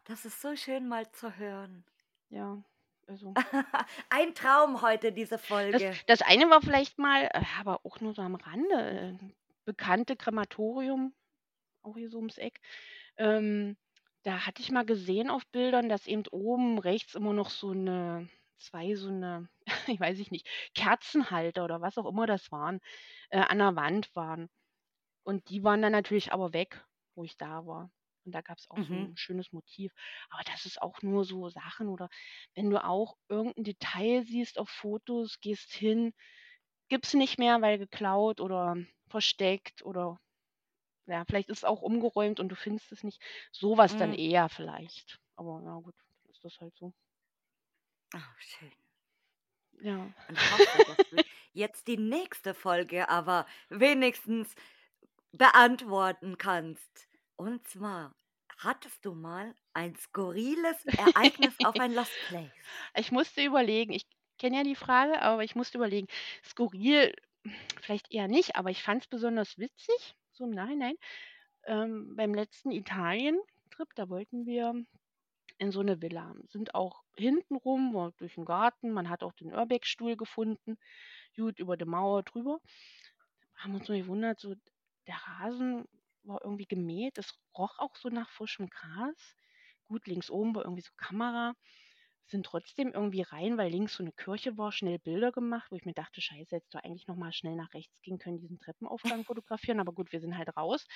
Das ist so schön mal zu hören. Ja. Also Ein Traum heute, diese das, Folge. das eine war vielleicht mal, äh, aber auch nur so am Rande, äh, bekannte Krematorium, auch hier so ums Eck. Ähm, da hatte ich mal gesehen auf Bildern, dass eben oben rechts immer noch so eine, zwei so eine, ich weiß ich nicht, Kerzenhalter oder was auch immer das waren, äh, an der Wand waren. Und die waren dann natürlich aber weg, wo ich da war. Und da gab es auch so Mhm. ein schönes Motiv. Aber das ist auch nur so Sachen oder wenn du auch irgendein Detail siehst auf Fotos, gehst hin, gibt's nicht mehr, weil geklaut oder versteckt oder ja, vielleicht ist es auch umgeräumt und du findest es nicht. Sowas dann Mm. eher vielleicht. Aber ja gut, dann ist das halt so. Oh, schön. Ja. Und hoffe, dass du jetzt die nächste Folge aber wenigstens beantworten kannst. Und zwar, hattest du mal ein skurriles Ereignis auf ein Lost Place? Ich musste überlegen, ich kenne ja die Frage, aber ich musste überlegen. Skurril vielleicht eher nicht, aber ich fand es besonders witzig, so im Nachhinein. Ähm, beim letzten Italien-Trip, da wollten wir in so eine Villa. Sind auch hintenrum, war durch den Garten, man hat auch den Urbeck-Stuhl gefunden, gut über die Mauer drüber. Haben uns nur gewundert, so der Rasen war irgendwie gemäht, es roch auch so nach frischem Gras. Gut, links oben war irgendwie so Kamera. Sind trotzdem irgendwie rein, weil links so eine Kirche war, schnell Bilder gemacht, wo ich mir dachte, scheiße, hättest du eigentlich noch mal schnell nach rechts gehen können, diesen Treppenaufgang fotografieren. Aber gut, wir sind halt raus.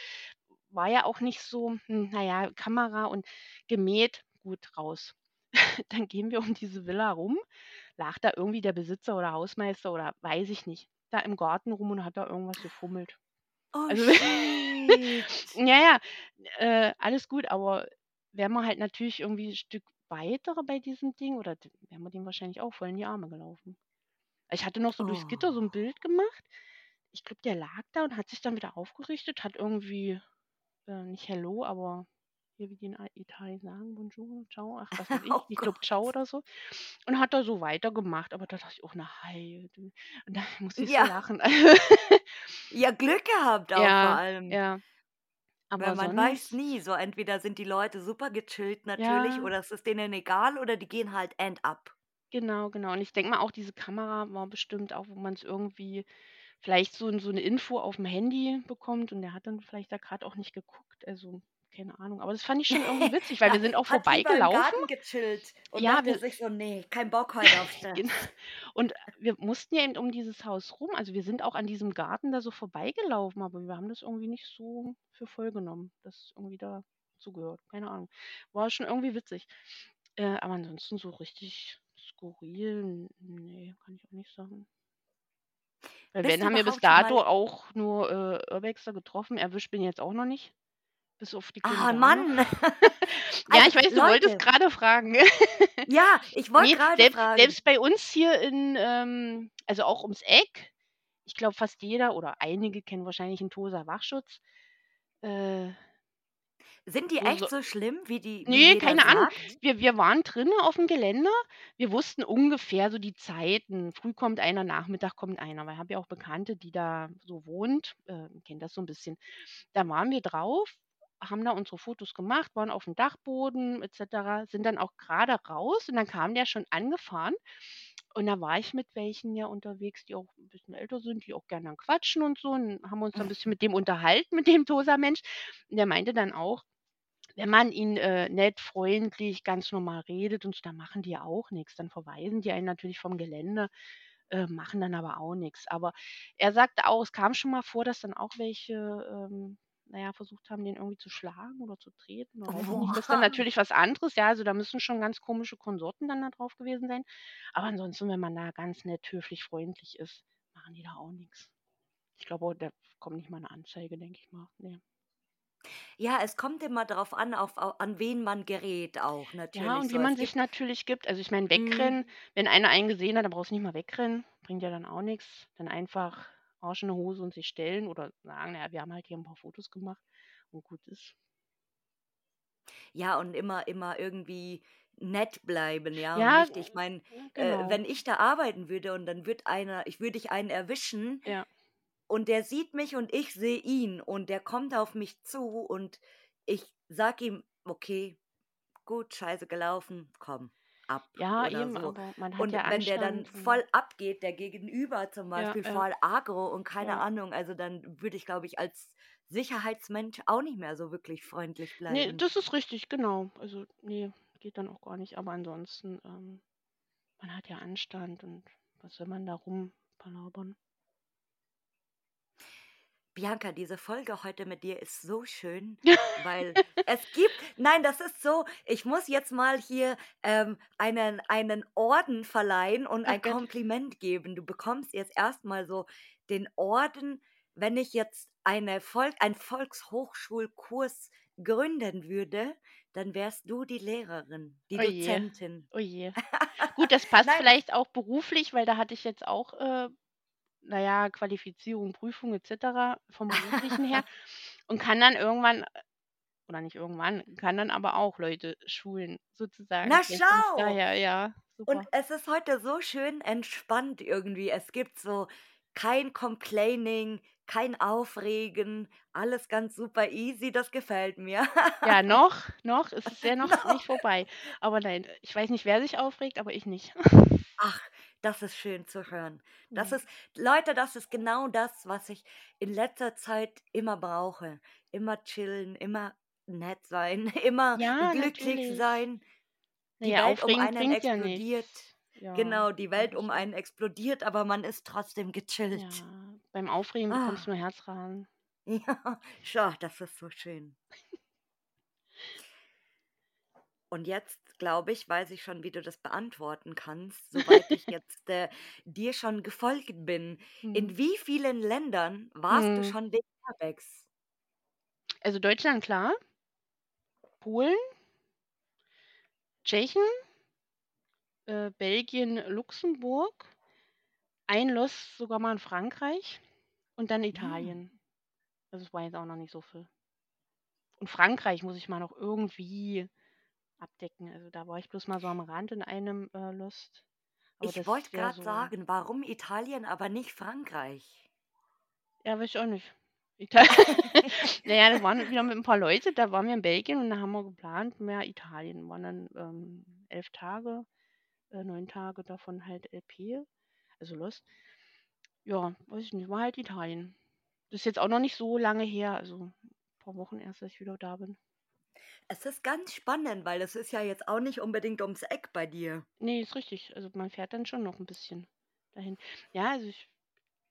War ja auch nicht so, hm, na ja, Kamera und gemäht, gut, raus. Dann gehen wir um diese Villa rum. Lag da irgendwie der Besitzer oder Hausmeister oder weiß ich nicht, da im Garten rum und hat da irgendwas gefummelt. Oh, Also. Ja, ja, äh, alles gut, aber wären wir halt natürlich irgendwie ein Stück weiter bei diesem Ding oder wären wir dem wahrscheinlich auch voll in die Arme gelaufen. Ich hatte noch so durchs Gitter so Oh. 'n Bild gemacht. Ich glaube, der lag da und hat sich dann wieder aufgerichtet, hat irgendwie, äh, nicht Hello, aber hier, wie die in Italien sagen, Buongiorno, Ciao, ach, was weiß ich, Oh ich glaube Ciao oder so und hat da so weitergemacht. Aber da dachte ich auch: „Na Heil du.“ Und da musste ich so Ja. lachen. Ja, Glück gehabt auch vor Ja, allem. ja. Aber Weil man weiß sonst nie, so entweder sind die Leute super gechillt natürlich Ja. oder es ist denen egal oder die gehen halt end up. Genau, genau. Und ich denke mal auch, diese Kamera war bestimmt auch, wo man's irgendwie vielleicht so so 'ne Info aufm Handy bekommt und der hat dann vielleicht da grad auch nicht geguckt. Also, keine Ahnung. Aber das fand ich schon irgendwie witzig, weil Ja, wir sind auch lieber im vorbeigelaufen. Garten gechillt und Ja, wir sich so: „Ne, kein Bock heute auf Stress.“ Genau. Und wir mussten ja eben um dieses Haus rum. Also, wir sind auch an diesem Garten da so vorbeigelaufen, aber wir haben das irgendwie nicht so für voll genommen, dass irgendwie dazugehört. Keine Ahnung. War schon irgendwie witzig. Äh, aber ansonsten so richtig skurril, n ne, kann ich auch nicht sagen. Weil wenn, haben wir bis dato auch nur, äh, Urbexer getroffen. Erwischt bin ich jetzt auch noch nicht, bis auf die Ah, Dame. Mann. Ja, Also, ich weiß, du wolltest Leute grade fragen. Ja, ich wollte Ne, grade selbst fragen. selbst bei uns hier in, ähm also auch ums Eck, ich glaube, fast jeder oder einige kennen wahrscheinlich 'n Toser Wachschutz. Äh Sind die so echt so schlimm, wie die wie Ne, jeder keine Ahnung. sagt? Wir wir waren drinnen aufm Geländer. Wir wussten ungefähr so die Zeiten. Früh kommt einer, Nachmittag kommt einer, weil habe ja auch Bekannte, die da so wohnt, äh, kenne das so 'n bisschen. Da waren wir drauf, haben da unsere Fotos gemacht, waren aufm Dachboden et cetera, sind dann auch grade raus und dann kam der schon angefahren. Und da war ich mit welchen ja unterwegs, die auch 'n bisschen älter sind, die auch gern dann quatschen und so und haben uns dann 'n bisschen mit dem unterhalten, mit dem Toser Mensch. Und der meinte dann auch, wenn man ihn, äh, nett, freundlich, ganz normal redet und so, dann machen die auch nix. Dann verweisen die einen natürlich vom Gelände, äh, machen dann aber auch nix. Aber er sagte auch, es kam schon mal vor, dass dann auch welche, ähm, na ja, versucht haben, den irgendwie zu schlagen oder zu treten oder nicht. Das ist dann natürlich was anderes, ja. Also, da müssen schon ganz komische Konsorten dann da drauf gewesen sein. Aber ansonsten, wenn man da ganz nett, höflich, freundlich ist, machen die da auch nix. Ich glaube da kommt nicht mal 'ne Anzeige, denke ich mal, ne. Ja, es kommt immer drauf an, auf au an wen man gerät auch Ja, natürlich und so. wie man sich natürlich gibt. Also, ich meine, Mhm. wegrennen wenn einer einen gesehen hat, dann brauchst du nicht mal wegrennen, bringt ja dann auch nix. Dann einfach Arsch in die Hose und sich stellen oder sagen: „Na ja, wir haben halt hier 'n paar Fotos gemacht“ und gut ist. Ja, und immer immer irgendwie nett bleiben, ja, Ja, nicht ich meine, äh, genau. wenn ich da arbeiten würde und dann würde einer ich würde ich einen erwischen Ja. und der sieht mich und ich sehe ihn und der kommt auf mich zu und ich sage ihm: „Okay, gut, scheiße gelaufen, komm, ab Ja, oder eben, so. aber man hat Und ja wenn der dann voll abgeht, der Gegenüber zum Ja, Beispiel ja, voll agro und keine ja. Ahnung, also dann würde ich, glaube ich, als Sicherheitsmensch auch nicht mehr so wirklich freundlich Ne, bleiben. das ist richtig, genau. Also, ne, geht dann auch gar nicht. Aber ansonsten, ähm, man hat ja Anstand und was soll man da rumpalabern? Bianca, diese Folge heute mit dir ist so schön, weil es gibt, nein, das ist so, ich muss jetzt mal hier ähm, einen, einen Orden verleihen und Ach ein Gott. Kompliment geben. Du bekommst jetzt erstmal so den Orden, wenn ich jetzt eine Volk, einen Volkshochschulkurs gründen würde, dann wärst du die Lehrerin, die Oh je, Dozentin. oh je. Gut, das passt vielleicht auch beruflich, weil da hatte ich jetzt auch, äh, na ja, Qualifizierung, Prüfung et cetera vom Beruflichen her und kann dann irgendwann oder nicht irgendwann, kann dann aber auch Leute schulen sozusagen. na Vielleicht schau! daher, ja, Und super. es ist heute so schön entspannt irgendwie. Es gibt so kein Complaining, kein Aufregen, alles ganz super easy, das gefällt mir. Ja, noch noch ist es ja noch Noch. nicht vorbei. Aber nein, ich weiß nicht, wer sich aufregt, aber ich nicht. Ach, das ist schön zu hören. Das Ja. ist Leute, das ist genau das, was ich in letzter Zeit immer brauche. Immer chillen, immer nett sein, immer Ja, glücklich natürlich. sein. Die ja, Welt um einen explodiert. Genau, die Welt um einen explodiert, aber man ist trotzdem gechillt. beim Aufregen bekommst Ah. du nur Herzrasen. Ja, schau, das ist so schön. Und jetzt, glaube ich, weiß ich schon, wie du das beantworten kannst, soweit ich jetzt äh, dir schon gefolgt bin. Mhm. In wie vielen Ländern warst du Mhm. schon wegen Airbags? Also Deutschland, klar. Polen, Tschechien, äh, Belgien, Luxemburg, ein Loss sogar mal in Frankreich und dann Hm. Italien. Also es war jetzt auch noch nicht so viel. Und Frankreich muss ich mal noch irgendwie abdecken. Also da war ich bloß mal so am Rand in einem äh, Lost. Aber Ich wollte gerade so. sagen, warum Italien, aber nicht Frankreich? Ja, weiß ich auch nicht. Italien. naja, das waren wieder mit ein paar Leute. Da waren wir in Belgien und da haben wir geplant, mehr Italien. Waren dann ähm, elf Tage, äh, neun Tage davon halt LP, also Lost. Ja, weiß ich nicht, war halt Italien. Das ist jetzt auch noch nicht so lange her, also ein paar Wochen erst, dass ich wieder da bin. Es ist ganz spannend, weil es ist ja jetzt auch nicht unbedingt ums Eck bei dir. Nee, ist richtig. Also man fährt dann schon noch ein bisschen dahin. Ja, also ich.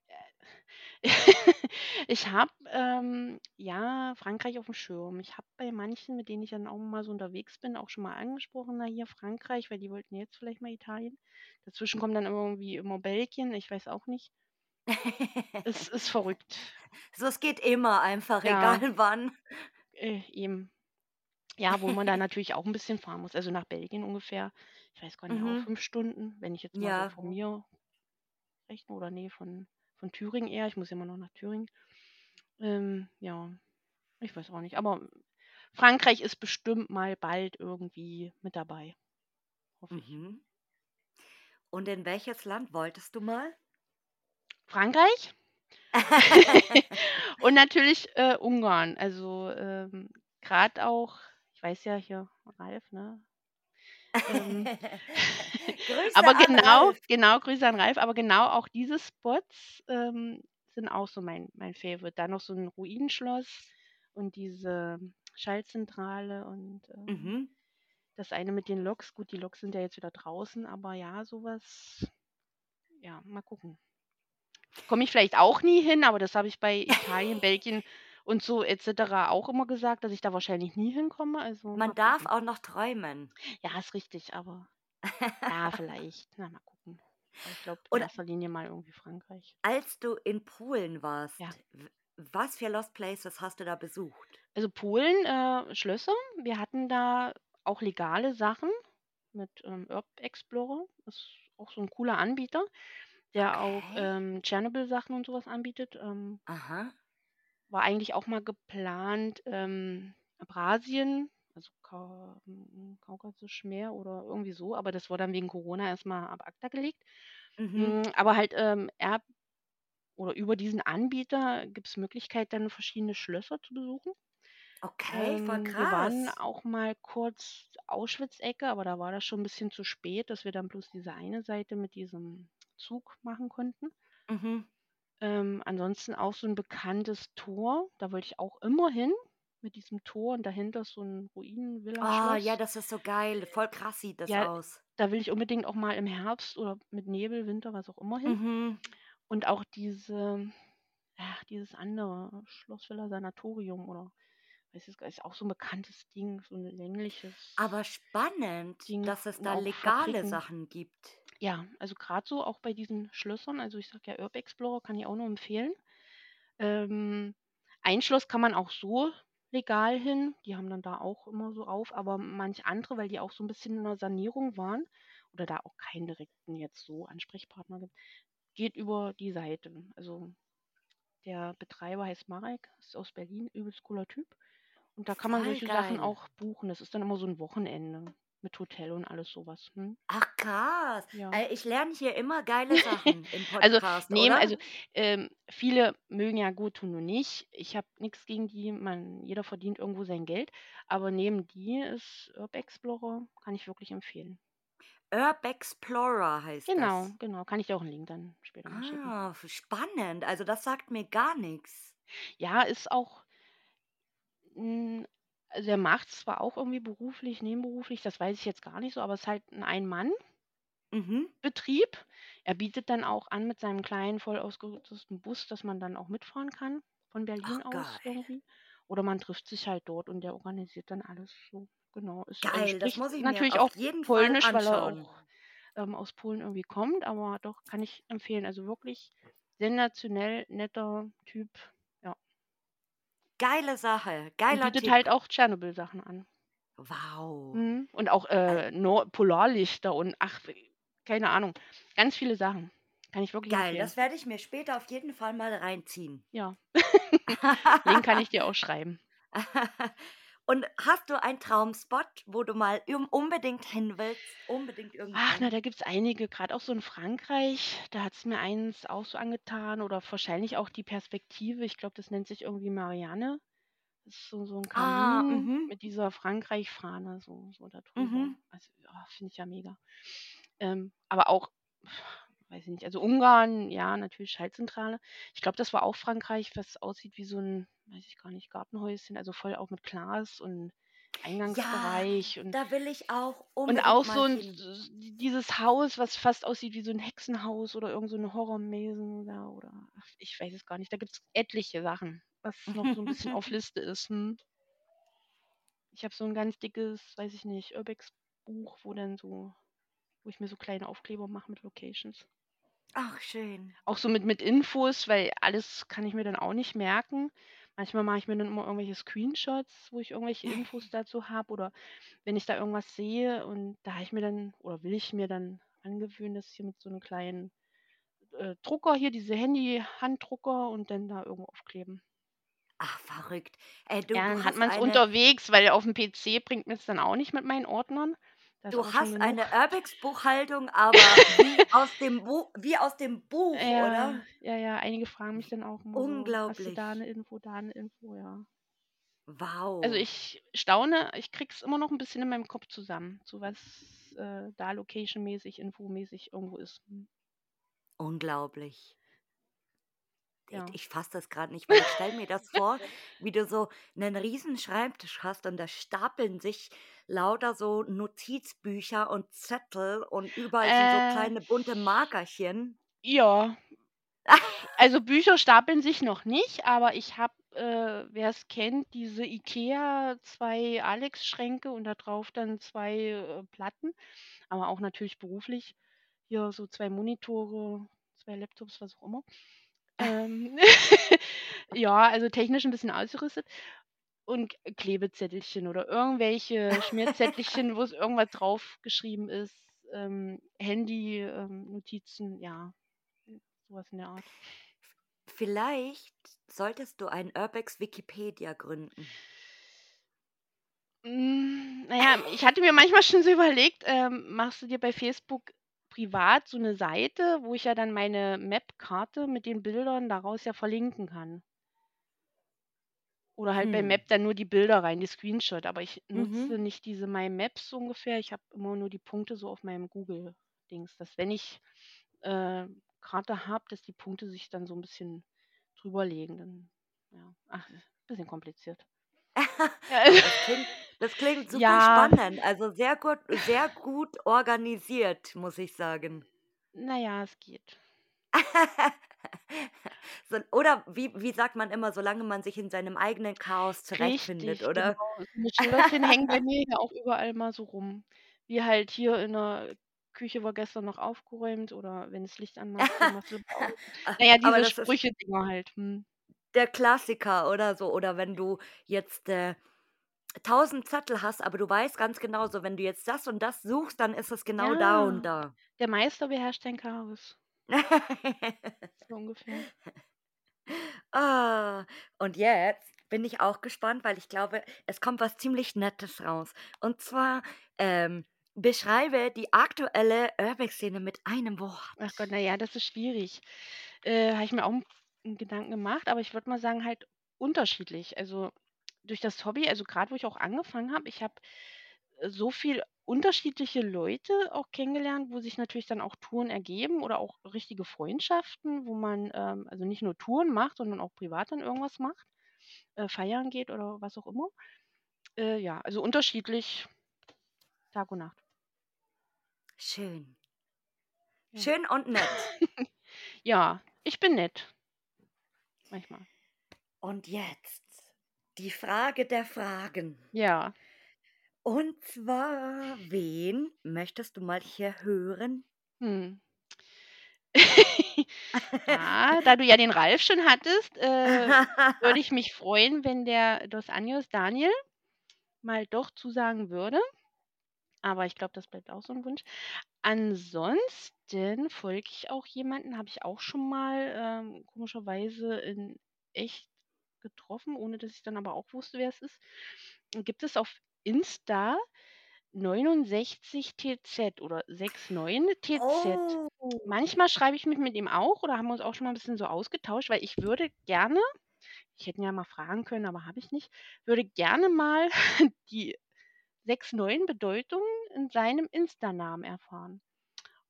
äh, ich habe ähm, ja Frankreich auf dem Schirm. Ich habe bei manchen, mit denen ich dann auch mal so unterwegs bin, auch schon mal angesprochen, na hier Frankreich, weil die wollten jetzt vielleicht mal Italien. Dazwischen kommt dann irgendwie immer Belgien, ich weiß auch nicht. Es ist verrückt. so, es geht immer einfach, Ja, egal wann. äh, eben. Ja, wo man dann natürlich auch ein bisschen fahren muss. Also nach Belgien ungefähr, ich weiß gar nicht, auch Mhm. fünf Stunden, wenn ich jetzt mal so Ja. von mir rechne oder nee, von, von Thüringen eher. Ich muss ja immer noch nach Thüringen. Ähm, ja, ich weiß auch nicht. Aber Frankreich ist bestimmt mal bald irgendwie mit dabei. Hoffe ich. Mhm. Und in welches Land wolltest du mal? Frankreich und natürlich äh, Ungarn. Also ähm, gerade auch, weiß ja hier, Ralf, ne? Ähm, Grüße aber genau, Ralf. genau, Grüße an Ralf, aber genau auch diese Spots ähm, sind auch so mein, mein Favorite. Da noch so ein Ruinenschloss und diese Schaltzentrale und ähm, Mhm. das eine mit den Loks. Gut, die Loks sind ja jetzt wieder draußen, aber ja, sowas, ja, mal gucken. Komme ich vielleicht auch nie hin, aber das habe ich bei Italien, Belgien und so etc. auch immer gesagt, dass ich da wahrscheinlich nie hinkomme. Also Man darf auch noch träumen. Ja, ist richtig, aber ja, vielleicht. Na, mal gucken. Ich glaube in erster Linie mal irgendwie Frankreich. als du in Polen warst, Ja. was für Lost Places hast du da besucht? Also Polen, äh, Schlösser. Wir hatten da auch legale Sachen mit ähm, Herb Explorer. Ist auch so ein cooler Anbieter, der auch Okay. ähm, Chernobyl-Sachen und sowas anbietet. Ähm, Aha. War eigentlich auch mal geplant, ähm, Abrasien, also Kau m, Kaukasisch Meer oder irgendwie so, aber das wurde dann wegen Corona erstmal ab acta gelegt. Mhm. Mm, aber halt ähm, Erb oder über diesen Anbieter gibt es Möglichkeit, dann verschiedene Schlösser zu besuchen. Okay, voll Ähm, wir waren krass. auch mal kurz Auschwitz-Ecke, aber da war das schon ein bisschen zu spät, dass wir dann bloß diese eine Seite mit diesem Zug machen konnten. Mhm. Ähm, ansonsten auch so ein bekanntes Tor, da wollte ich auch immer hin mit diesem Tor und dahinter ist so 'n Oh, ja, Ruinen-Villa-Schloss. das ist so geil. Voll krass sieht das Ja, aus. da will ich unbedingt auch mal im Herbst oder mit Nebel, Winter, was auch immer hin. Mhm. Und auch diese ach, dieses andere Schloss Villa Sanatorium oder weiß jetzt gar ist auch so 'n bekanntes Ding, so 'n längliches Aber spannend, Ding dass es und da auch legale Fabriken. Sachen gibt. Ja, also grad so auch bei diesen Schlössern, also ich sage ja, Urb Explorer kann ich auch nur empfehlen. Ähm, ein Schloss kann man auch so legal hin, die haben dann da auch immer so auf, aber manch andere, weil die auch so 'n bisschen in 'ner Sanierung waren oder da auch keinen direkten jetzt so Ansprechpartner gibt, geht über die Seite. Also, der Betreiber heißt Marek, ist aus Berlin, übelst cooler Typ. Und da kann man Voll solche Sachen geil. auch buchen. Das ist dann immer so 'n Wochenende mit Hotel und alles so was, mhm. Ach krass. Ja. Ich lerne hier immer geile Sachen im Also, Podcast, nehmen oder? also, ähm, viele mögen ja Gotono nicht. Ich habe nix gegen die, man jeder verdient irgendwo sein Geld, aber neben die ist Urb Explorer kann ich wirklich empfehlen. Urb Explorer heißt Genau, das. genau. Kann ich dir auch 'n Link dann später schicken. Ah, f spannend. Also, das sagt mir gar nix. Ja, ist auch hm, also er macht's zwar auch irgendwie beruflich, nebenberuflich, das weiß ich jetzt gar nicht so, aber ist halt 'n Ein-Mann Mhm. Betrieb. Er bietet dann auch an mit seinem kleinen, voll ausgerüsteten Bus, dass man dann auch mitfahren kann von Ach, Berlin aus geil. irgendwie. Oder man trifft sich halt dort und der organisiert dann alles so. Genau. Ist also Geil, das spricht muss ich mir natürlich auf auch jeden Fall Polnisch, weil er anschauen. auch, ähm, aus Polen irgendwie kommt, aber doch, kann ich empfehlen. Also wirklich sensationell netter Typ. Geile Sache, Und geiler bietet Tipp. halt auch Tschernobyl-Sachen an. Wow. Mhm. Und auch, äh, Nor Polarlichter und ach, keine Ahnung. Ganz viele Sachen. Kann ich wirklich Geil, empfehlen. das werde ich mir später auf jeden Fall mal reinziehen. Ja. Link kann ich dir auch schreiben. Und hast du einen Traumspot, wo du mal un unbedingt hin willst? Unbedingt Ach, na, irgendwann? da gibt's einige, grad auch so in Frankreich, da hat's mir eins auch so angetan oder wahrscheinlich auch die Perspektive. Ich glaube, das nennt sich irgendwie Marianne. Das ist so so 'n Ah, Kamin mhm. mit dieser Frankreich-Fahne so so da drüber. Mhm. Also, ja, finde ich ja mega. Ähm, aber auch, weiß ich nicht, also Ungarn, ja, natürlich Schaltzentrale. Ich glaube, das war auch Frankreich, was aussieht wie so 'n, weiß ich gar nicht, Gartenhäuschen, also voll auch mit Glas und Ja, Eingangsbereich und da will ich auch und unbedingt auch so mal 'n hin. s dieses Haus, was fast aussieht wie so 'n Hexenhaus oder irgend so 'ne Horror-Maison da oder ach, ich weiß es gar nicht. Da gibt's etliche Sachen, was noch so 'n bisschen auf Liste ist, mhm. Ich habe so 'n ganz dickes, weiß ich nicht, Urbex-Buch, wo dann so wo ich mir so kleine Aufkleber mache mit Locations. Ach, schön. Auch so mit mit Infos, weil alles kann ich mir dann auch nicht merken. Manchmal mache ich mir dann immer irgendwelche Screenshots, wo ich irgendwelche Infos dazu habe oder wenn ich da irgendwas sehe und da habe ich mir dann oder will ich mir dann angewöhnen, das hier mit so 'nem kleinen, äh, Drucker hier, diese Handy-Handdrucker und dann da irgendwo aufkleben. Ach, verrückt. Ey, du, Ja, dann hat hast man's eine unterwegs, weil auf'm PC bringt mir's dann auch nicht mit meinen Ordnern. Da ist du hast eine Urbex-Buchhaltung, aber wie aus dem Bu wie aus dem Buch, Ja, oder? Ja, ja, einige fragen mich dann auch immer so: „Hast du da 'ne Unglaublich. Info, da 'ne Info?“ Ja. Also, Wow. ich staune, ich kriege es immer noch 'n bisschen in meinem Kopf zusammen, so was, äh, da location-mäßig, infomäßig irgendwo ist. Unglaublich. Ja. ich fasse das grad nicht, weil ich stelle mir das vor, wie du so 'nen riesen Schreibtisch hast und da stapeln sich lauter so Notizbücher und Zettel und überall sind so Äh kleine bunte Markerchen. Ja. Also, Bücher stapeln sich noch nicht, aber ich habe, äh, wer's kennt, diese IKEA 2 Alex-Schränke und da drauf dann 2, äh, Platten, aber auch natürlich beruflich. Hier so 2 Monitore, 2 Laptops, was auch immer. Ähm, ja, also technisch 'n bisschen ausgerüstet und Klebezettelchen oder irgendwelche Schmierzettelchen, wo's irgendwas draufgeschrieben ist, ähm, Handy, ähm, Notizen, ja, so was in der Art. Vielleicht solltest du ein Urbex Wikipedia gründen. Hm, na ja, ich hatte mir manchmal schon so überlegt, ähm, machst du dir bei Facebook privat so 'ne Seite, wo ich ja dann meine Map-Karte mit den Bildern daraus ja verlinken kann. Oder halt bei Hm. Map dann nur die Bilder rein, die Screenshot, aber ich nutze Mhm. nicht diese My Maps so ungefähr. Ich habe immer nur die Punkte so auf meinem Google-Dings, dass wenn ich, äh, Karte habe, dass die Punkte sich dann so 'n bisschen drüber legen, dann ja. Ach, bisschen kompliziert. Ja, das klingt das klingt super Ja. spannend. Also, sehr gut sehr gut organisiert, muss ich sagen. Na ja, es geht. So oder wie wie sagt man immer, solange man sich in seinem eigenen Chaos zurechtfindet, Richtig, oder? genau. 'ne Schäferchen hängen bei mir hier auch überall mal so rum. Wie halt hier in der Küche war gestern noch aufgeräumt oder wenn das Licht anmachst, dann machst du aus. A Na ja, aber diese das ist Sprüche-Dinger halt, mhm. der Klassiker oder so. Oder wenn du jetzt, äh, 1.000 Zettel hast, aber du weißt ganz genau so, wenn du jetzt das und das suchst, dann ist es genau da und da. der Meister beherrscht dein Chaos. So ungefähr. Ah, und jetzt bin ich auch gespannt, weil ich glaube, es kommt was ziemlich Nettes raus. Und zwar, ähm, beschreibe die aktuelle Urbex-Szene mit einem Wort. Ach Gott, na ja, das ist schwierig. Äh, habe ich mir auch 'n 'n Gedanken gemacht, aber ich würde mal sagen, halt unterschiedlich. Also, durch das Hobby also, grad wo ich auch angefangen habe, ich habe, so viel unterschiedliche Leute auch kennengelernt, wo sich natürlich dann auch Touren ergeben oder auch richtige Freundschaften, wo man, ähm, also, nicht nur Touren macht, sondern auch privat dann irgendwas macht, äh, feiern geht oder was auch immer. Äh, ja, also, unterschiedlich Tag und Nacht. Schön. Ja. Schön und nett. Ja, ich bin nett. Manchmal. Und jetzt die Frage der Fragen. Ja. Und zwar, wen möchtest du mal hier hören? Hm. Ja, da du ja den Ralf schon hattest, äh, würde ich mich freuen, wenn der Dos Anjos Daniel mal doch zusagen würde. Aber ich glaube, das bleibt auch so 'n Wunsch. Ansonsten folge ich auch jemanden, habe ich auch schon mal, ähm, komischerweise in echt getroffen, ohne dass ich dann aber auch wusste, wer es ist. Gibt es auf Insta 69TZ oder 69TZ. Oh. Manchmal schreibe ich mich mit ihm auch oder haben uns auch schon mal 'n bisschen so ausgetauscht, weil ich würde gerne ich hätte ihn ja mal fragen können, aber habe ich nicht würde gerne mal die 69 Bedeutung in seinem Insta-Namen erfahren.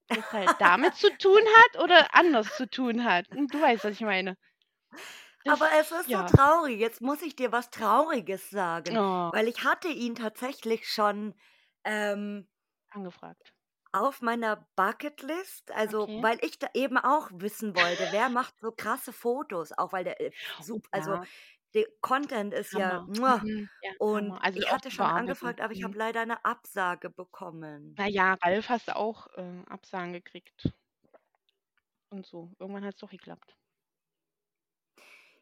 Ob das halt damit zu tun hat oder anders zu tun hat. Hm, du weißt, was ich meine. Das Aber es ist so ja. traurig. Jetzt muss ich dir was Trauriges sagen, Oh. weil ich hatte ihn tatsächlich schon, ähm Angefragt. auf meiner Bucketlist, also, Okay. weil ich da eben auch wissen wollte, wer macht so krasse Fotos, auch weil der, äh, Oh sup also. Der Content ist ja Hammer. Mhm. Ja, und. Also, ich hatte schon angefragt, aber ich Mhm. habe leider 'ne Absage bekommen. Na ja, Ralf hast auch, äh, Absagen gekriegt. Und so. Irgendwann hat's doch geklappt.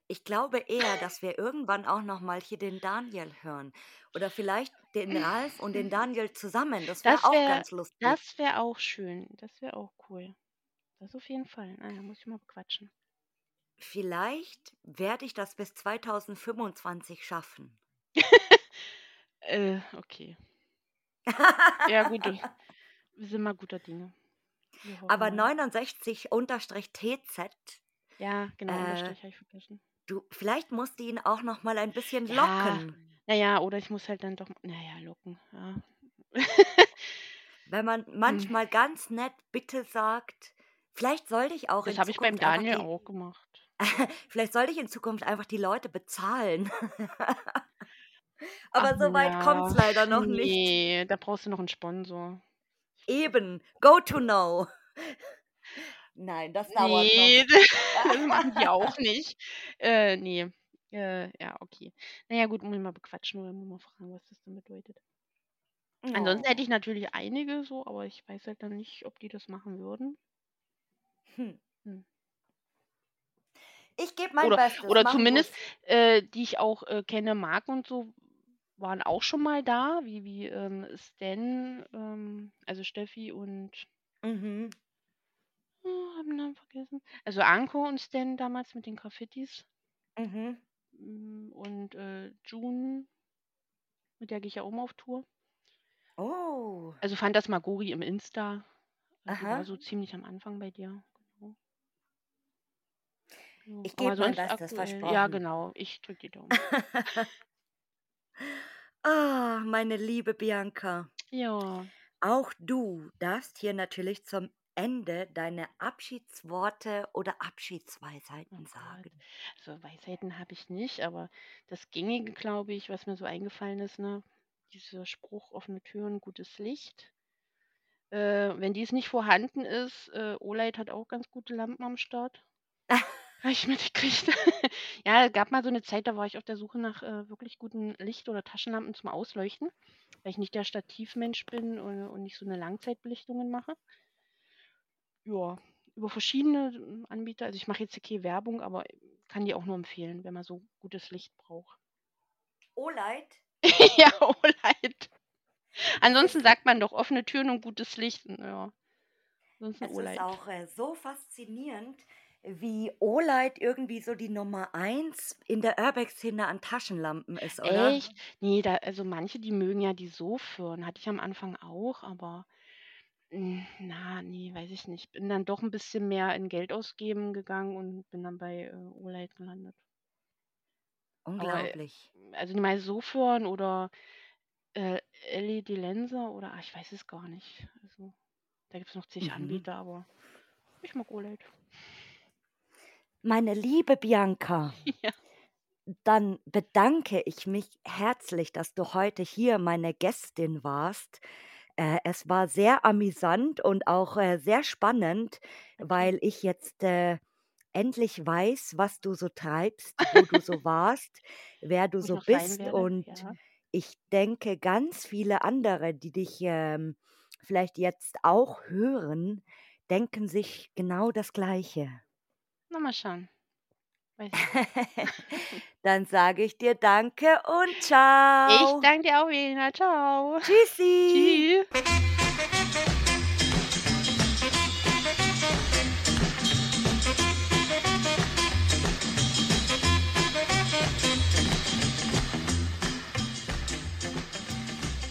Ich glaube eher, dass wir irgendwann auch noch mal hier den Daniel hören oder vielleicht den Ralf und den Daniel zusammen. Das wäre Das auch ganz lustig. das wäre auch schön. Das wäre auch cool. Das auf jeden Fall. Na ja, muss ich mal bequatschen. Vielleicht werde ich das bis 2025 schaffen. Äh, okay. Ja gut, wir sind mal guter Dinge. Aber mal. 69-TZ Ja, genau, äh, habe ich vergessen. du vielleicht musst du ihn auch noch mal ein bisschen Ja, locken. na ja, oder ich muss halt dann doch na ja, locken, ja. Wenn man Hm. manchmal ganz nett „Bitte“ sagt. Vielleicht sollte ich auch Das habe ich beim Daniel auch gemacht. vielleicht sollte ich in Zukunft einfach die Leute bezahlen. Ach Aber so weit ja, leider noch nicht. ne, da brauchst du noch 'n Sponsor. Eben, go to know. Nein, das dauert Ne, noch. das machen die auch nicht. Äh, ne. Äh, ja, okay. Na ja, gut, muss ich mal bequatschen oder mal fragen, was das denn bedeutet. Ansonsten hätte Oh. ich natürlich einige so, aber ich weiß halt dann nicht, ob die das machen würden. Hm. Hm. Ich gebe mein Oder Bestes, oder machen zumindest, äh, die ich auch, äh, kenne, mag und so, waren auch schon mal da, wie wie, ähm, Stan, ähm, also Steffi und Mhm. oh, habe 'n Namen vergessen. Also Anko und Stan damals mit den Graffitis. Mhm. Hm, und, äh, June mit der gehe ich ja auch immer auf Tour. Oh. Also Phantasmagorie im Insta. Äh, die war Aha. so ziemlich am Anfang bei dir. Ja, Ich aber gebe mein sonst Bestes, aktuell ja, versprochen. genau. Ich drücke die Daumen. Ah, meine liebe Bianca, Ja. auch du darfst hier natürlich zum Ende deine Abschiedsworte oder Oh Abschiedsweisheiten Gott. sagen. Also Weisheiten habe ich nicht, aber das Gängige, glaube ich, was mir so eingefallen ist, ne, dieser Spruch: „Offene Türen, gutes Licht.“ Äh, wenn dies nicht vorhanden ist, äh, Olight hat auch ganz gute Lampen am Start. Habe ich mitgekriegt. Ja, gab mal so 'ne Zeit, da war ich auf der Suche nach, äh, wirklich guten Licht oder Taschenlampen zum Ausleuchten, weil ich nicht der Stativmensch bin und und nicht so 'ne Langzeitbelichtungen mache. Ja, über verschiedene, hm, Anbieter also, ich mache jetzt hier keine Werbung, aber kann die auch nur empfehlen, wenn man so gutes Licht braucht. Olight? Ja, Olight. Es Ansonsten sagt man doch offene Türen und gutes Licht, ja. Ansonsten Es ist Olight. auch, äh, so faszinierend, wie Olight irgendwie so die Nummer 1 in der Urbex-Szene an Taschenlampen ist, oder? Echt? Ne, da also, manche, die mögen ja die Sofirn, hatte ich am Anfang auch, aber, hm, na, ne, weiß ich nicht. Bin dann doch 'n bisschen mehr in Geld ausgeben gegangen und bin dann bei, äh, Olight gelandet. Aber, äh, Unglaublich. also, die meisten Sofirn oder, äh, LED-Lenser oder ah, ich weiß es gar nicht. Also, da gibt's noch zig Mhm. Anbieter, aber ich mag Olight. Meine liebe Bianca, Ja. dann bedanke ich mich herzlich, dass du heute hier meine Gästin warst. Äh, es war sehr amüsant und auch, äh, sehr spannend, weil ich jetzt, äh, endlich weiß, was du so treibst, wo du so warst, wer du Wo ich so noch sein bist werde, und ja. ich denke, ganz viele andere, die dich, ähm, vielleicht jetzt auch hören, denken sich genau das Gleiche. Na, mal schauen. Weiß ich nicht. Dann sage ich dir Danke und Ich Tschau. danke dir auch, Elina. Tschau. Tschüssi. Tschü